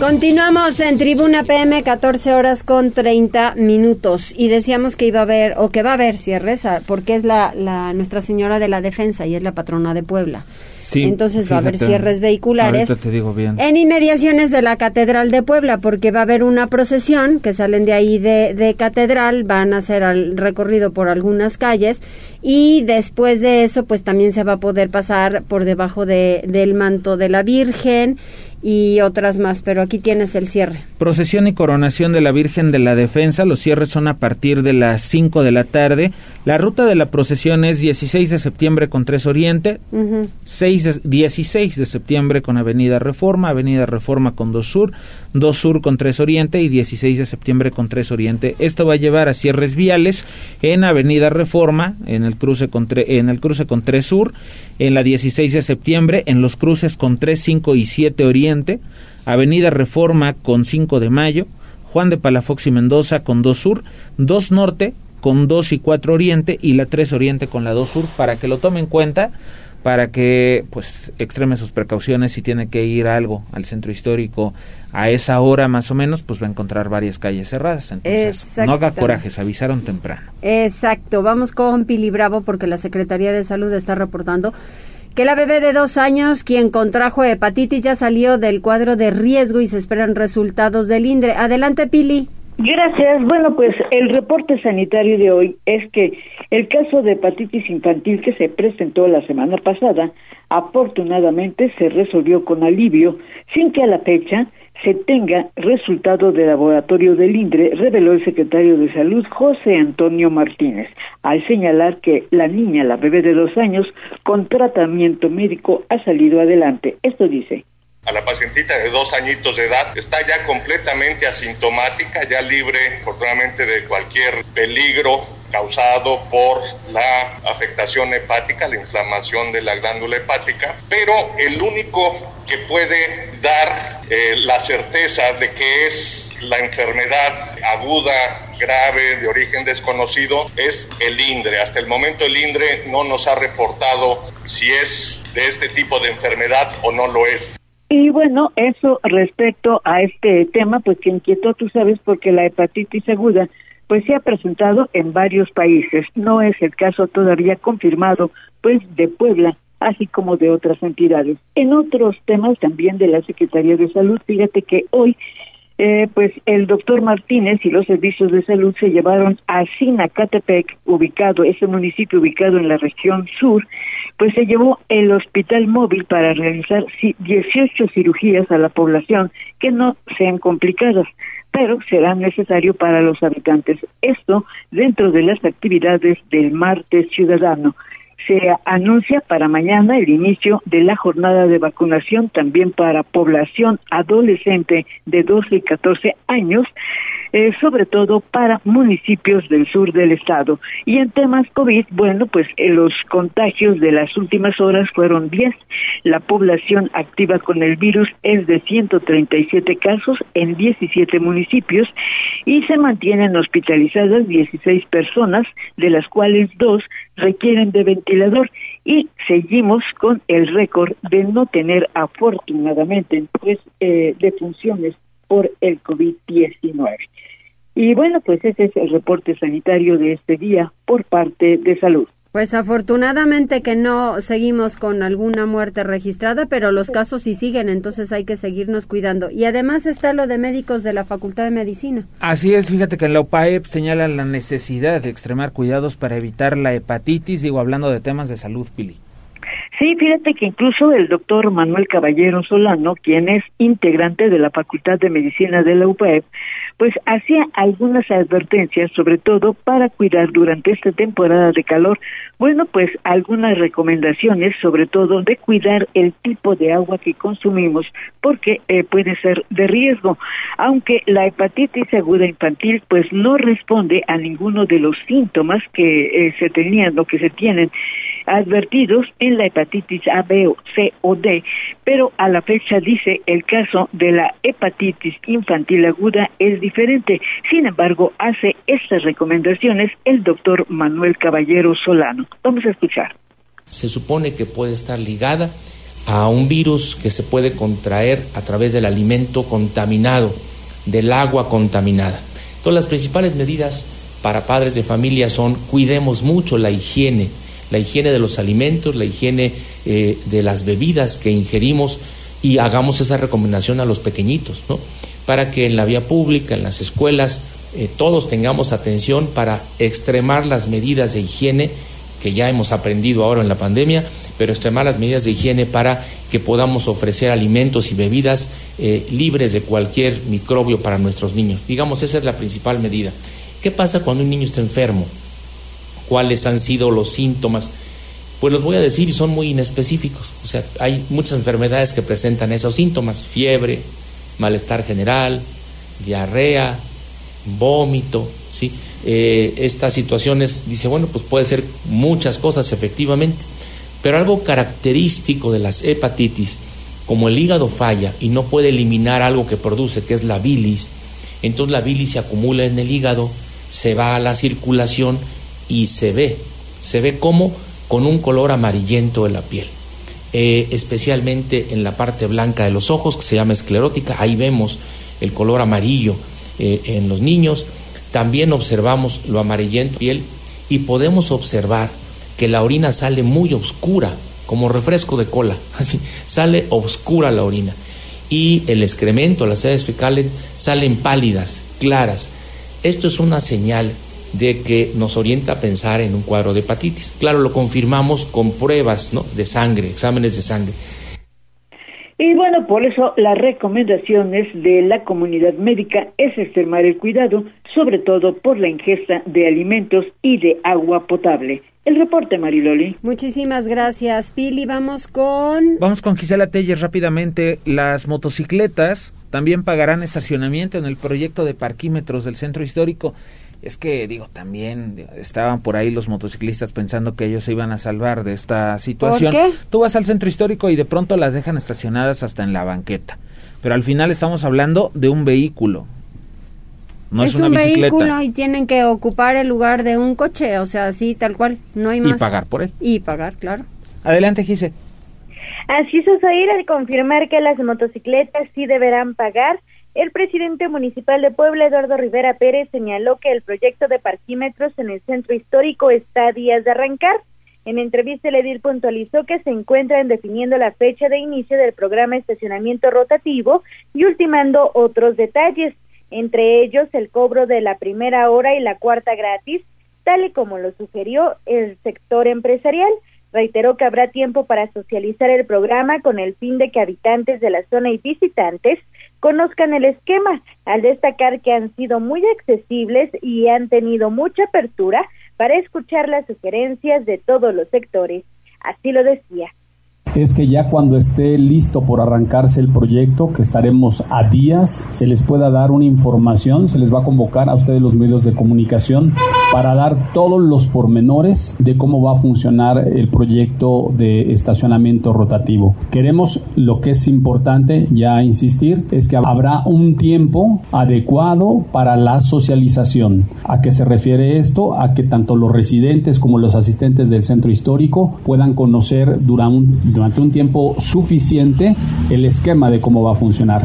Continuamos en Tribuna PM, 14 horas con 30 minutos. Y decíamos que iba a haber, o que va a haber cierres, porque es la, la Nuestra Señora de la Defensa y es la patrona de Puebla. Sí, Entonces va a haber cierres vehiculares. Te digo bien. En inmediaciones de la Catedral de Puebla, porque va a haber una procesión que salen de ahí de, de Catedral, van a hacer el recorrido por algunas calles y después de eso, pues también se va a poder pasar por debajo de, del manto de la Virgen y otras más, pero aquí tienes el cierre. Procesión y coronación de la Virgen de la Defensa. Los cierres son a partir de las 5 de la tarde. La ruta de la procesión es 16 de septiembre con 3 Oriente, Ujú. 6 de- 16 de septiembre con Avenida Reforma, Avenida Reforma con 2 Sur, 2 Sur con 3 Oriente y 16 de septiembre con 3 Oriente. Esto va a llevar a cierres viales en Avenida Reforma, en el cruce con, tre- en el cruce con 3 Sur, en la 16 de septiembre, en los cruces con 3, 5 y 7 Oriente, Avenida Reforma con 5 de Mayo, Juan de Palafox y Mendoza con 2 Sur, 2 Norte con 2 y 4 Oriente y la 3 Oriente con la 2 Sur para que lo tome en cuenta para que pues extreme sus precauciones si tiene que ir algo al centro histórico a esa hora más o menos pues va a encontrar varias calles cerradas entonces no haga corajes avisaron temprano Exacto, vamos con Pili Bravo porque la Secretaría de Salud está reportando que la bebé de dos años, quien contrajo hepatitis, ya salió del cuadro de riesgo y se esperan resultados del INDRE. Adelante, Pili. Gracias. Bueno, pues el reporte sanitario de hoy es que el caso de hepatitis infantil que se presentó la semana pasada, afortunadamente se resolvió con alivio, sin que a la fecha se tenga resultado de laboratorio del INDRE, reveló el secretario de Salud José Antonio Martínez, al señalar que la niña, la bebé de dos años, con tratamiento médico ha salido adelante. Esto dice. A la pacientita de dos añitos de edad está ya completamente asintomática, ya libre, afortunadamente, de cualquier peligro causado por la afectación hepática, la inflamación de la glándula hepática, pero el único que puede dar eh, la certeza de que es la enfermedad aguda, grave, de origen desconocido, es el INDRE. Hasta el momento el INDRE no nos ha reportado si es de este tipo de enfermedad o no lo es. Y bueno, eso respecto a este tema, pues que inquietó, tú sabes, porque la hepatitis aguda, pues se ha presentado en varios países. No es el caso todavía confirmado, pues, de Puebla, así como de otras entidades. En otros temas también de la Secretaría de Salud, fíjate que hoy eh, pues el doctor Martínez y los servicios de salud se llevaron a Sinacatepec, ubicado, ese municipio ubicado en la región sur, pues se llevó el hospital móvil para realizar 18 cirugías a la población que no sean complicadas, pero serán necesarios para los habitantes. Esto dentro de las actividades del martes ciudadano se anuncia para mañana el inicio de la jornada de vacunación también para población adolescente de 12 y 14 años eh, sobre todo para municipios del sur del estado. Y en temas COVID, bueno, pues eh, los contagios de las últimas horas fueron 10. La población activa con el virus es de 137 casos en 17 municipios y se mantienen hospitalizadas 16 personas, de las cuales dos requieren de ventilador y seguimos con el récord de no tener afortunadamente pues, eh, defunciones por el COVID-19. Y bueno, pues ese es el reporte sanitario de este día por parte de salud. Pues afortunadamente que no seguimos con alguna muerte registrada, pero los casos sí siguen, entonces hay que seguirnos cuidando. Y además está lo de médicos de la Facultad de Medicina. Así es, fíjate que en la UPAEP señala la necesidad de extremar cuidados para evitar la hepatitis, digo, hablando de temas de salud, Pili. Sí, fíjate que incluso el doctor Manuel Caballero Solano, quien es integrante de la Facultad de Medicina de la UPAEP, pues hacía algunas advertencias, sobre todo para cuidar durante esta temporada de calor, bueno, pues algunas recomendaciones, sobre todo de cuidar el tipo de agua que consumimos, porque eh, puede ser de riesgo, aunque la hepatitis aguda infantil pues no responde a ninguno de los síntomas que eh, se tenían o que se tienen advertidos en la hepatitis A, B, C o D, pero a la fecha dice el caso de la hepatitis infantil aguda es diferente. Sin embargo, hace estas recomendaciones el doctor Manuel Caballero Solano. Vamos a escuchar. Se supone que puede estar ligada a un virus que se puede contraer a través del alimento contaminado, del agua contaminada. Entonces, las principales medidas para padres de familia son cuidemos mucho la higiene, la higiene de los alimentos, la higiene eh, de las bebidas que ingerimos y hagamos esa recomendación a los pequeñitos, ¿no? Para que en la vía pública, en las escuelas, eh, todos tengamos atención para extremar las medidas de higiene que ya hemos aprendido ahora en la pandemia, pero extremar las medidas de higiene para que podamos ofrecer alimentos y bebidas eh, libres de cualquier microbio para nuestros niños. Digamos, esa es la principal medida. ¿Qué pasa cuando un niño está enfermo? Cuáles han sido los síntomas. Pues los voy a decir y son muy inespecíficos. O sea, hay muchas enfermedades que presentan esos síntomas, fiebre, malestar general, diarrea, vómito, ¿sí? Eh, estas situaciones, dice, bueno, pues puede ser muchas cosas efectivamente, pero algo característico de las hepatitis, como el hígado falla y no puede eliminar algo que produce, que es la bilis, entonces la bilis se acumula en el hígado, se va a la circulación y se ve, se ve como con un color amarillento en la piel, eh, especialmente en la parte blanca de los ojos, que se llama esclerótica, ahí vemos el color amarillo eh, en los niños, también observamos lo amarillento en piel y podemos observar que la orina sale muy oscura, como refresco de cola, así, sale oscura la orina. Y el excremento, las heces fecales, salen pálidas, claras. Esto es una señal de que nos orienta a pensar en un cuadro de hepatitis. Claro, lo confirmamos con pruebas ¿no? de sangre, exámenes de sangre. Y bueno, por eso las recomendaciones de la comunidad médica es extremar el cuidado, sobre todo por la ingesta de alimentos y de agua potable. El reporte, Mariloli. Muchísimas gracias, Pili. Vamos con... Vamos con Gisela Telles rápidamente. Las motocicletas también pagarán estacionamiento en el proyecto de parquímetros del centro histórico. Es que, digo, también estaban por ahí los motociclistas pensando que ellos se iban a salvar de esta situación. ¿Por qué? Tú vas al centro histórico y de pronto las dejan estacionadas hasta en la banqueta. Pero al final estamos hablando de un vehículo. No es, es una un bicicleta. vehículo y tienen que ocupar el lugar de un coche, o sea, así tal cual, no hay Y más. pagar por él. Y pagar, claro. Adelante, Gise. Así es, Osair, al confirmar que las motocicletas sí deberán pagar, el presidente municipal de Puebla, Eduardo Rivera Pérez, señaló que el proyecto de parquímetros en el centro histórico está a días de arrancar. En entrevista, el edil puntualizó que se encuentran definiendo la fecha de inicio del programa estacionamiento rotativo y ultimando otros detalles, entre ellos el cobro de la primera hora y la cuarta gratis, tal y como lo sugirió el sector empresarial. Reiteró que habrá tiempo para socializar el programa con el fin de que habitantes de la zona y visitantes conozcan el esquema, al destacar que han sido muy accesibles y han tenido mucha apertura para escuchar las sugerencias de todos los sectores. Así lo decía es que ya cuando esté listo por arrancarse el proyecto, que estaremos a días, se les pueda dar una información, se les va a convocar a ustedes los medios de comunicación para dar todos los pormenores de cómo va a funcionar el proyecto de estacionamiento rotativo. Queremos lo que es importante, ya insistir, es que habrá un tiempo adecuado para la socialización. ¿A qué se refiere esto? A que tanto los residentes como los asistentes del centro histórico puedan conocer durante un, durante un tiempo suficiente el esquema de cómo va a funcionar.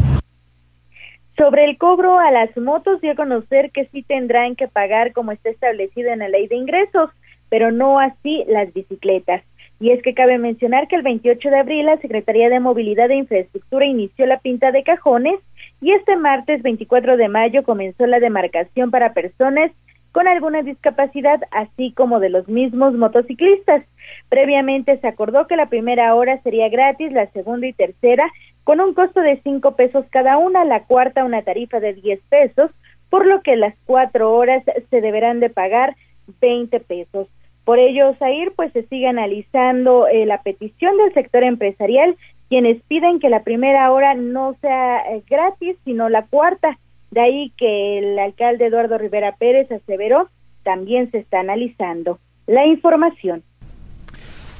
Sobre el cobro a las motos, dio a conocer que sí tendrán que pagar como está establecido en la ley de ingresos, pero no así las bicicletas. Y es que cabe mencionar que el 28 de abril la Secretaría de Movilidad e Infraestructura inició la pinta de cajones y este martes 24 de mayo comenzó la demarcación para personas con alguna discapacidad, así como de los mismos motociclistas. Previamente se acordó que la primera hora sería gratis, la segunda y tercera con un costo de cinco pesos cada una, la cuarta una tarifa de diez pesos, por lo que las cuatro horas se deberán de pagar veinte pesos. Por ello, Zair, pues se sigue analizando eh, la petición del sector empresarial, quienes piden que la primera hora no sea eh, gratis, sino la cuarta, de ahí que el alcalde Eduardo Rivera Pérez aseveró, también se está analizando la información.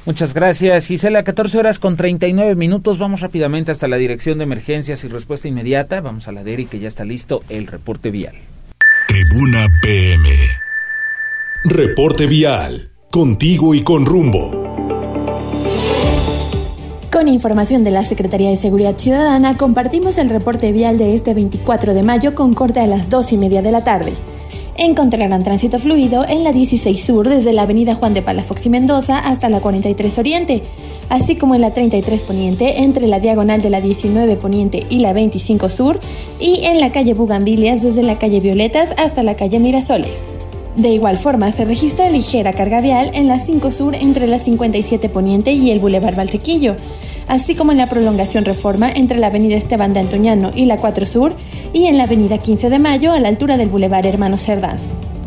Muchas gracias, Gisela. 14 horas con 39 minutos. Vamos rápidamente hasta la Dirección de Emergencias y Respuesta Inmediata. Vamos a la DERI que ya está listo el reporte vial. Tribuna PM. Reporte vial. Contigo y con rumbo. Con información de la Secretaría de Seguridad Ciudadana, compartimos el reporte vial de este 24 de mayo con corte a las 2 y media de la tarde. Encontrarán tránsito fluido en la 16 Sur desde la avenida Juan de Palafox y Mendoza hasta la 43 Oriente, así como en la 33 Poniente entre la diagonal de la 19 Poniente y la 25 Sur y en la calle Bugambilias desde la calle Violetas hasta la calle Mirasoles. De igual forma, se registra ligera carga vial en la 5 Sur entre la 57 Poniente y el Boulevard Valsequillo, así como en la prolongación Reforma entre la avenida Esteban de Antoñano y la 4 Sur y en la avenida 15 de Mayo a la altura del Boulevard Hermano Cerdán.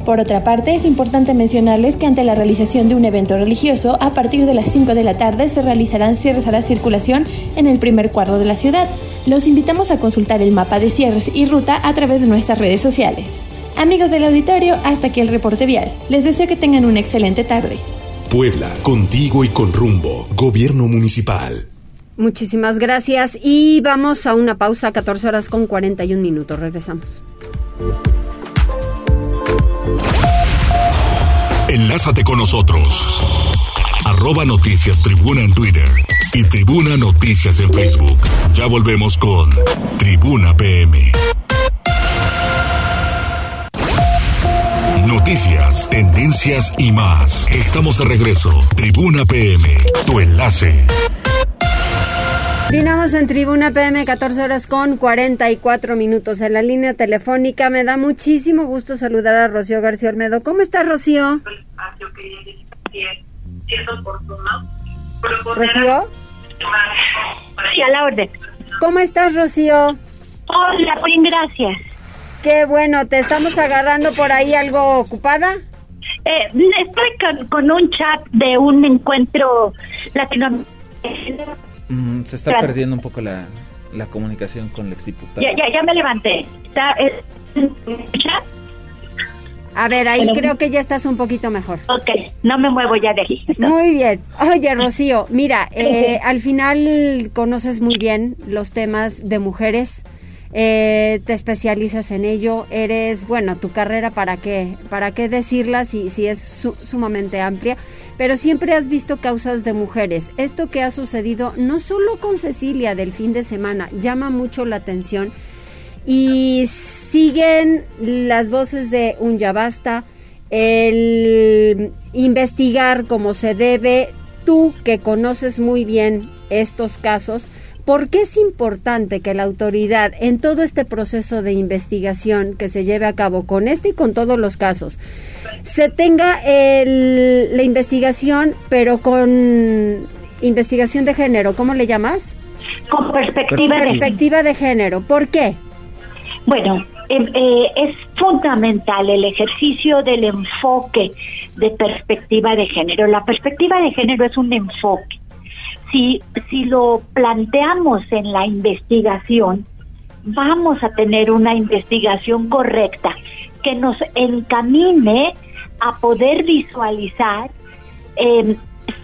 Por otra parte, es importante mencionarles que ante la realización de un evento religioso, a partir de las 5 de la tarde se realizarán cierres a la circulación en el primer cuarto de la ciudad. Los invitamos a consultar el mapa de cierres y ruta a través de nuestras redes sociales. Amigos del auditorio, hasta aquí el reporte vial. Les deseo que tengan una excelente tarde. Puebla, contigo y con rumbo. Gobierno Municipal. Muchísimas gracias y vamos a una pausa, 14 horas con 41 minutos. Regresamos. Enlázate con nosotros. Arroba Noticias Tribuna en Twitter y Tribuna Noticias en Facebook. Ya volvemos con Tribuna PM. Noticias, tendencias y más. Estamos de regreso. Tribuna PM, tu enlace. Continuamos en Tribuna PM, 14 horas con 44 minutos en la línea telefónica. Me da muchísimo gusto saludar a Rocío García Olmedo. ¿Cómo estás, Rocío? ¿Rocío? Sí, a la orden. ¿Cómo estás, Rocío? Hola, bien, gracias. Qué bueno, ¿te estamos agarrando por ahí algo ocupada? Eh, estoy con, un chat de un encuentro latinoamericano Mm, se está perdiendo un poco la, la comunicación con el exdiputado. Ya, ya, ya me levanté. ¿Está, A ver, ahí creo que ya estás un poquito mejor. Ok, no me muevo ya de aquí. Muy bien. Oye, Rocío, mira, eh, al final conoces muy bien los temas de mujeres, eh, te especializas en ello, eres, bueno, tu carrera, ¿para qué? ¿Para qué decirla si, si es sumamente amplia? pero siempre has visto causas de mujeres. Esto que ha sucedido no solo con Cecilia del fin de semana, llama mucho la atención y siguen las voces de un ya basta. el investigar como se debe, tú que conoces muy bien estos casos, ¿por qué es importante que la autoridad en todo este proceso de investigación que se lleve a cabo con este y con todos los casos, se tenga el, la investigación pero con investigación de género, ¿cómo le llamas? Con perspectiva, de, perspectiva de género. ¿Por qué? Bueno, em, eh, es fundamental el ejercicio del enfoque de perspectiva de género. La perspectiva de género es un enfoque. Si, si lo planteamos en la investigación, vamos a tener una investigación correcta que nos encamine a poder visualizar eh,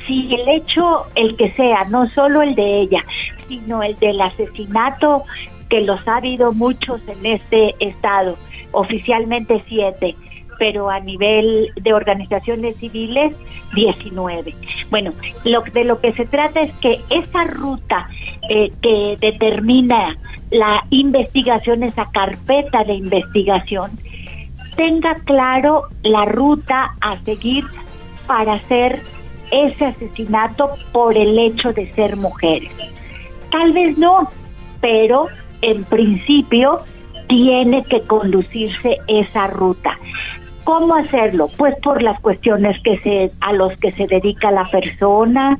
si el hecho, el que sea, no solo el de ella, sino el del asesinato, que los ha habido muchos en este estado, oficialmente siete, pero a nivel de organizaciones civiles 19. Bueno, lo, de lo que se trata es que esa ruta eh, que determina la investigación, esa carpeta de investigación, tenga claro la ruta a seguir para hacer ese asesinato por el hecho de ser mujeres. Tal vez no, pero en principio tiene que conducirse esa ruta. ¿Cómo hacerlo? Pues por las cuestiones que se a los que se dedica la persona,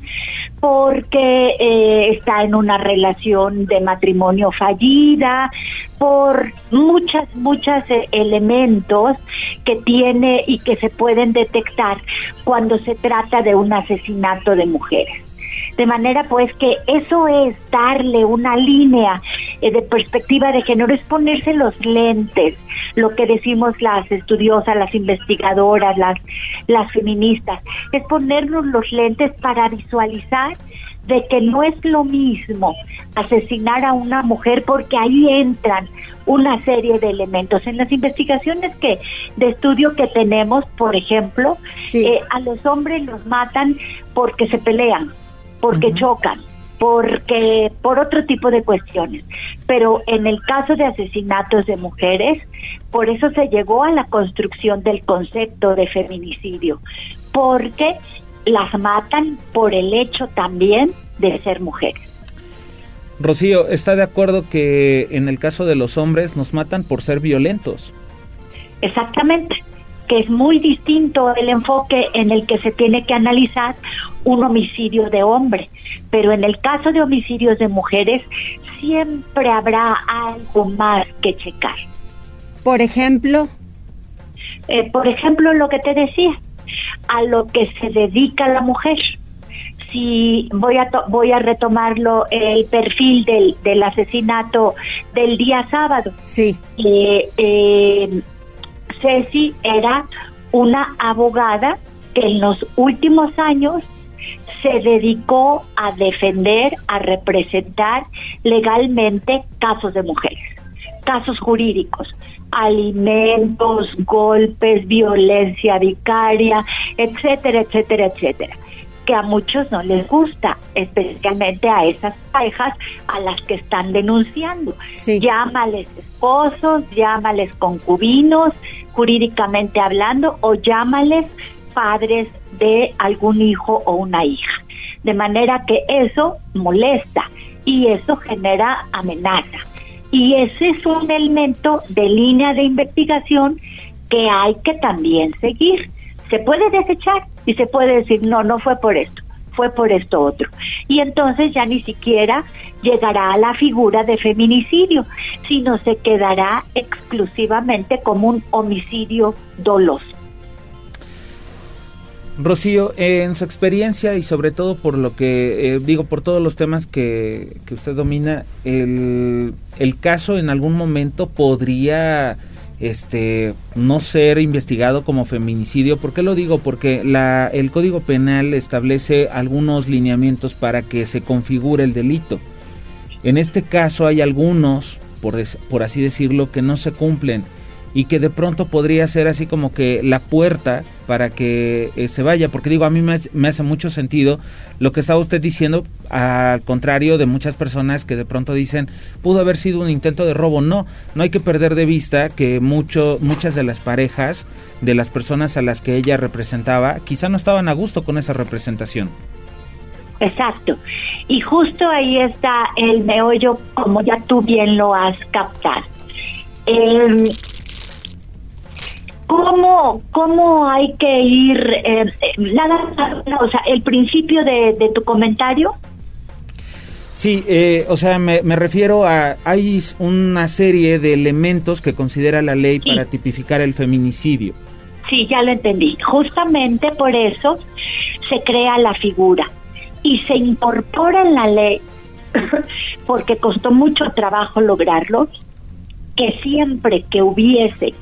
porque eh, está en una relación de matrimonio fallida, por muchas muchos eh, elementos que tiene y que se pueden detectar cuando se trata de un asesinato de mujeres. De manera pues que eso es darle una línea eh, de perspectiva de género, es ponerse los lentes, lo que decimos las estudiosas, las investigadoras, las, las feministas, es ponernos los lentes para visualizar de que no es lo mismo asesinar a una mujer porque ahí entran una serie de elementos. En las investigaciones que de estudio que tenemos, por ejemplo, eh, a los hombres los matan porque se pelean, porque chocan, porque por otro tipo de cuestiones. Pero en el caso de asesinatos de mujeres, por eso se llegó a la construcción del concepto de feminicidio, porque las matan por el hecho también de ser mujeres. Rocío, ¿está de acuerdo que en el caso de los hombres nos matan por ser violentos? Exactamente, que es muy distinto el enfoque en el que se tiene que analizar un homicidio de hombre, pero en el caso de homicidios de mujeres siempre habrá algo más que checar. Por ejemplo, eh, por ejemplo lo que te decía, a lo que se dedica la mujer si voy a voy a retomarlo el perfil del, del asesinato del día sábado. Sí. Eh, eh, Ceci era una abogada que en los últimos años se dedicó a defender, a representar legalmente casos de mujeres, casos jurídicos, alimentos, golpes, violencia vicaria, etcétera, etcétera, etcétera que a muchos no les gusta, especialmente a esas parejas a las que están denunciando. Llámales esposos, llámales concubinos, jurídicamente hablando, o llámales padres de algún hijo o una hija. De manera que eso molesta y eso genera amenaza. Y ese es un elemento de línea de investigación que hay que también seguir. Se puede desechar, y se puede decir, no, no fue por esto, fue por esto otro. Y entonces ya ni siquiera llegará a la figura de feminicidio, sino se quedará exclusivamente como un homicidio doloso. Rocío, en su experiencia y sobre todo por lo que, eh, digo, por todos los temas que, que usted domina, el, caso en algún momento podría este no ser investigado como feminicidio. ¿Por qué lo digo? Porque la, el Código Penal establece algunos lineamientos para que se configure el delito. En este caso hay algunos, por así decirlo, que no se cumplen y que de pronto podría ser así como que la puerta para que eh, se vaya, porque digo, a mí me, me, hace mucho sentido lo que estaba usted diciendo, al contrario de muchas personas que de pronto dicen, pudo haber sido un intento de robo. No, no hay que perder de vista que mucho, muchas de las parejas, de las personas a las que ella representaba, quizá no estaban a gusto con esa representación. Exacto. Y justo ahí está el meollo, como ya tú bien lo has captado. Eh, ¿Cómo, ¿Cómo hay que ir? Eh, nada, o sea, el principio de, tu comentario. Sí, eh, o sea, me, refiero a, hay una serie de elementos que considera la ley para tipificar el feminicidio. Sí, ya lo entendí. Justamente por eso se crea la figura y se incorpora en la ley, porque costó mucho trabajo lograrlo, que siempre que hubiese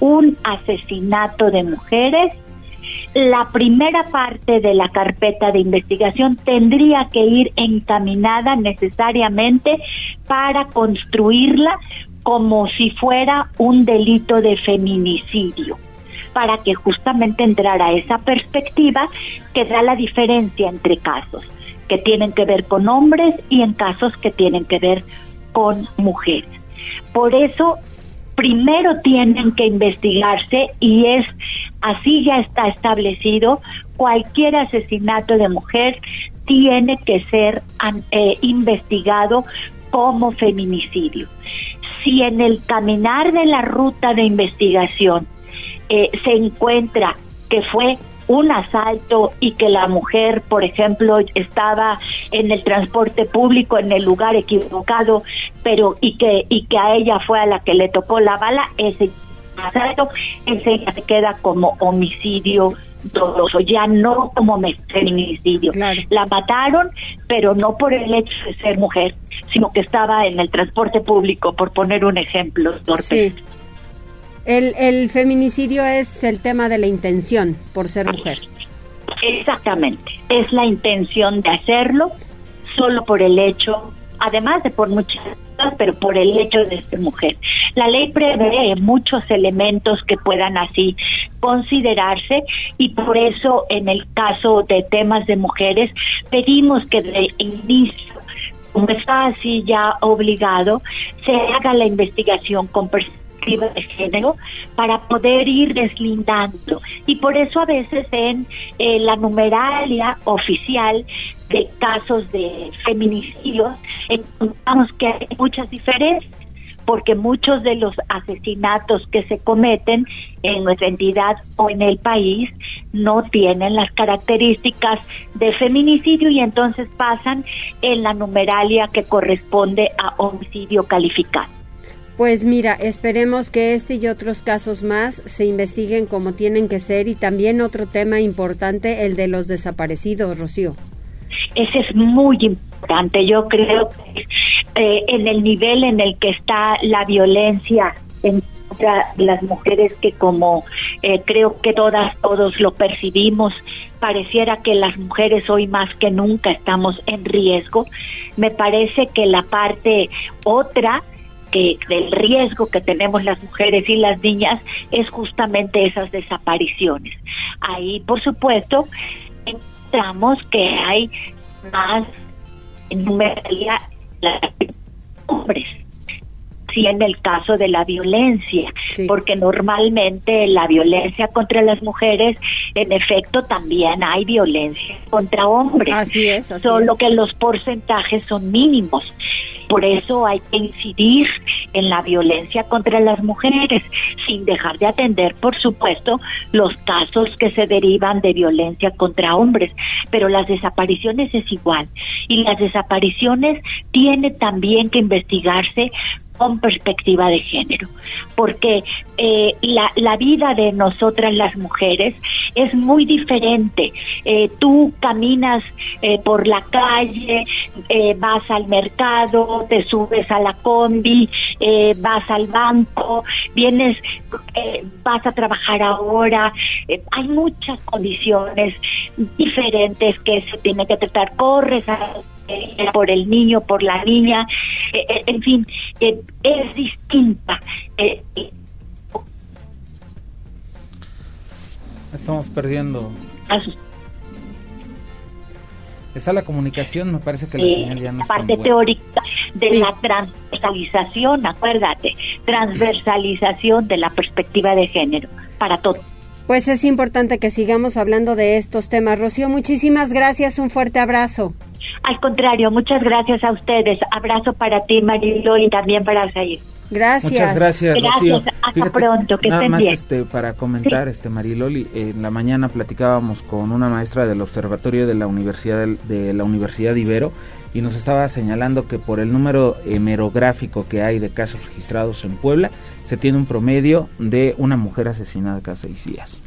un asesinato de mujeres, la primera parte de la carpeta de investigación tendría que ir encaminada necesariamente para construirla como si fuera un delito de feminicidio, para que justamente entrara esa perspectiva que da la diferencia entre casos que tienen que ver con hombres y en casos que tienen que ver con mujeres. Por eso primero tienen que investigarse y es así ya está establecido cualquier asesinato de mujer tiene que ser eh, investigado como feminicidio. Si en el caminar de la ruta de investigación eh, se encuentra que fue un asalto y que la mujer, por ejemplo, estaba en el transporte público en el lugar equivocado, pero y que y que a ella fue a la que le tocó la bala, ese asalto, ese se queda como homicidio doloso, ya no como feminicidio. La mataron, pero no por el hecho de ser mujer, sino que estaba en el transporte público, por poner un ejemplo. Sí. El, el feminicidio es el tema de la intención por ser mujer. Exactamente, es la intención de hacerlo solo por el hecho, además de por muchas cosas, pero por el hecho de ser mujer. La ley prevé muchos elementos que puedan así considerarse y por eso en el caso de temas de mujeres pedimos que de inicio como está así ya obligado, se haga la investigación con personas de género para poder ir deslindando. Y por eso a veces en la numeralia oficial de casos de feminicidios encontramos que hay muchas diferencias porque muchos de los asesinatos que se cometen en nuestra entidad o en el país no tienen las características de feminicidio y entonces pasan en la numeralia que corresponde a homicidio calificado. Pues mira, esperemos que este y otros casos más se investiguen como tienen que ser y también otro tema importante, el de los desaparecidos, Rocío. Ese es muy importante. Yo creo que eh, en el nivel en el que está la violencia contra las mujeres, que como eh, creo que todas, todos lo percibimos, pareciera que las mujeres hoy más que nunca estamos en riesgo. Me parece que la parte otra que del riesgo que tenemos las mujeres y las niñas es justamente esas desapariciones. Ahí, por supuesto, encontramos que hay más numeralidad de hombres sí en el caso de la violencia, porque normalmente la violencia contra las mujeres, en efecto, también hay violencia contra hombres. Así es, solo que los porcentajes son mínimos. Por eso hay que incidir en la violencia contra las mujeres, sin dejar de atender, por supuesto, los casos que se derivan de violencia contra hombres. Pero las desapariciones es igual. Y las desapariciones tiene también que investigarse con perspectiva de género, porque eh, la, vida de nosotras las mujeres es muy diferente. Eh, tú caminas eh, por la calle, vas al mercado, te subes a la combi, vas al banco, vienes, vas a trabajar ahora. hay muchas condiciones diferentes que se tiene que tratar. Corres por el niño, por la niña, en fin, es distinta. estamos perdiendo. Está la comunicación, me parece que la señal ya no la está parte teórica de la transversalización, acuérdate, transversalización de la perspectiva de género para todo. Pues es importante que sigamos hablando de estos temas. Rocío, muchísimas gracias, un fuerte abrazo. Al contrario, muchas gracias a ustedes. Abrazo para ti, Marilo, y también para Zair. Gracias. Muchas gracias, Rocío. Gracias, hasta Fíjate, pronto, que nada estén más bien. este para comentar este Mariloli en la mañana platicábamos con una maestra del observatorio de la Universidad del- de la Universidad Ibero y nos estaba señalando que por el número hemerográfico que hay de casos registrados en Puebla se tiene un promedio de una mujer asesinada cada seis días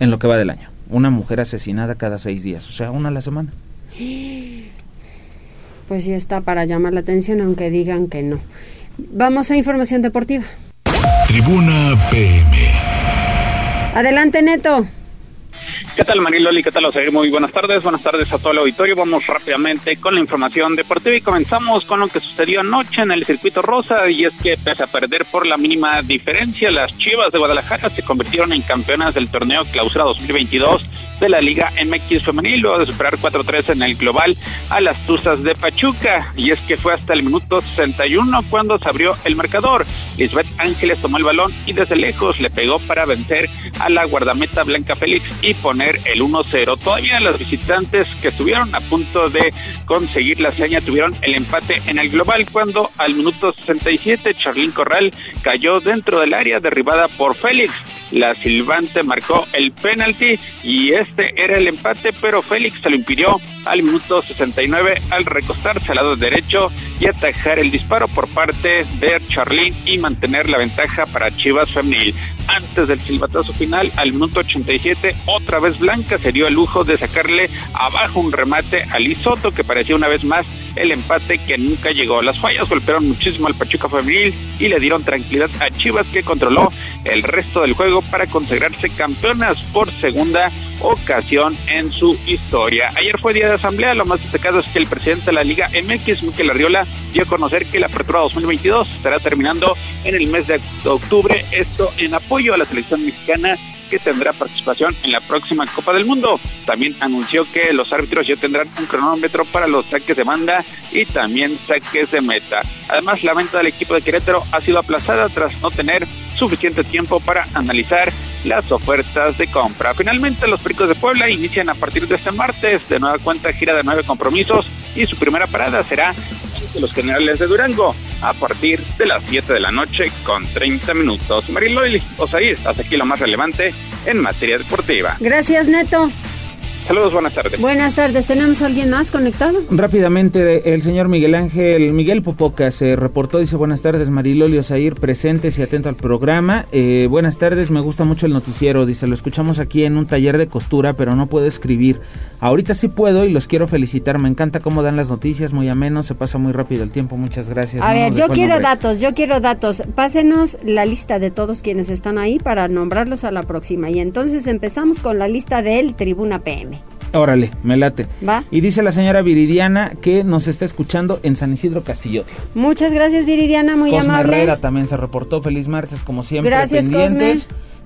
en lo que va del año una mujer asesinada cada seis días o sea una a la semana Pues sí está para llamar la atención, aunque digan que no. Vamos a información deportiva. Tribuna PM. Adelante, Neto. ¿Qué tal Mariloli? ¿Qué tal Osair? Muy buenas tardes, buenas tardes a todo el auditorio. Vamos rápidamente con la información deportiva y comenzamos con lo que sucedió anoche en el circuito rosa y es que pese a perder por la mínima diferencia, las Chivas de Guadalajara se convirtieron en campeonas del torneo Clausura 2022 de la Liga MX Femenil luego de superar 4-3 en el global a las Tuzas de Pachuca y es que fue hasta el minuto 61 cuando se abrió el marcador. Lisbeth Ángeles tomó el balón y desde lejos le pegó para vencer a la guardameta Blanca Félix y poner el 1-0. Todavía los visitantes que estuvieron a punto de conseguir la hazaña tuvieron el empate en el global cuando al minuto 67 Charlín Corral cayó dentro del área derribada por Félix. La silbante marcó el penalti y este era el empate, pero Félix se lo impidió al minuto 69 al recostarse al lado derecho y atajar el disparo por parte de Charlín y mantener la ventaja para Chivas Femenil. Antes del silbatazo final, al minuto 87, otra vez Blanca se dio el lujo de sacarle abajo un remate a Lisoto que parecía una vez más el empate que nunca llegó. Las fallas golpearon muchísimo al Pachuca Femenil y le dieron tranquilidad a Chivas que controló el resto del juego para consagrarse campeonas por segunda ocasión en su historia. Ayer fue día de asamblea, lo más destacado es que el presidente de la Liga MX, Miquel Arriola, dio a conocer que la apertura 2022 estará terminando en el mes de octubre, esto en apoyo a la selección mexicana que tendrá participación en la próxima Copa del Mundo. También anunció que los árbitros ya tendrán un cronómetro para los saques de banda y también saques de meta. Además, la venta del equipo de Querétaro ha sido aplazada tras no tener suficiente tiempo para analizar las ofertas de compra. Finalmente, los Pericos de Puebla inician a partir de este martes de nueva cuenta gira de nueve compromisos y su primera parada será ante los generales de Durango a partir de las 7 de la noche con 30 minutos. Mariloy Osair, hasta aquí lo más relevante en materia deportiva. Gracias, Neto. Saludos, buenas tardes. Buenas tardes. ¿Tenemos a alguien más conectado? Rápidamente, el señor Miguel Ángel, Miguel Popoca se reportó, dice buenas tardes Mariloli Osair, presentes y atento al programa. Eh, buenas tardes, me gusta mucho el noticiero, dice, lo escuchamos aquí en un taller de costura, pero no puedo escribir. Ahorita sí puedo y los quiero felicitar, me encanta cómo dan las noticias, muy ameno, se pasa muy rápido el tiempo, muchas gracias. A No ver, yo quiero nombre. datos, yo quiero datos. Pásenos la lista de todos quienes están ahí para nombrarlos a la próxima. Y entonces empezamos con la lista del Tribuna PM. Órale, me late. Va. Y dice la señora Viridiana que nos está escuchando en San Isidro Castillotla. Muchas gracias, Viridiana, muy Cosme amable. Herrera también se reportó. Feliz martes, como siempre. Gracias. Cosme.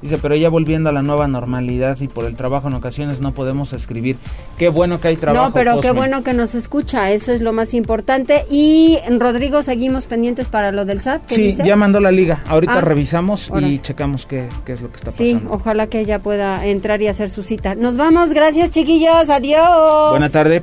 Dice, pero ya volviendo a la nueva normalidad y por el trabajo en ocasiones no podemos escribir. Qué bueno que hay trabajo. no, pero qué bueno que nos escucha, eso es lo más importante. Y Rodrigo, seguimos pendientes para lo del SAT. ¿qué Sí, dice? ya mandó la liga. Ahorita Ah, revisamos y checamos qué, qué es lo que está Sí, pasando. ojalá que ella pueda entrar y hacer su cita. Nos vamos, gracias chiquillos, adiós. Buena tarde.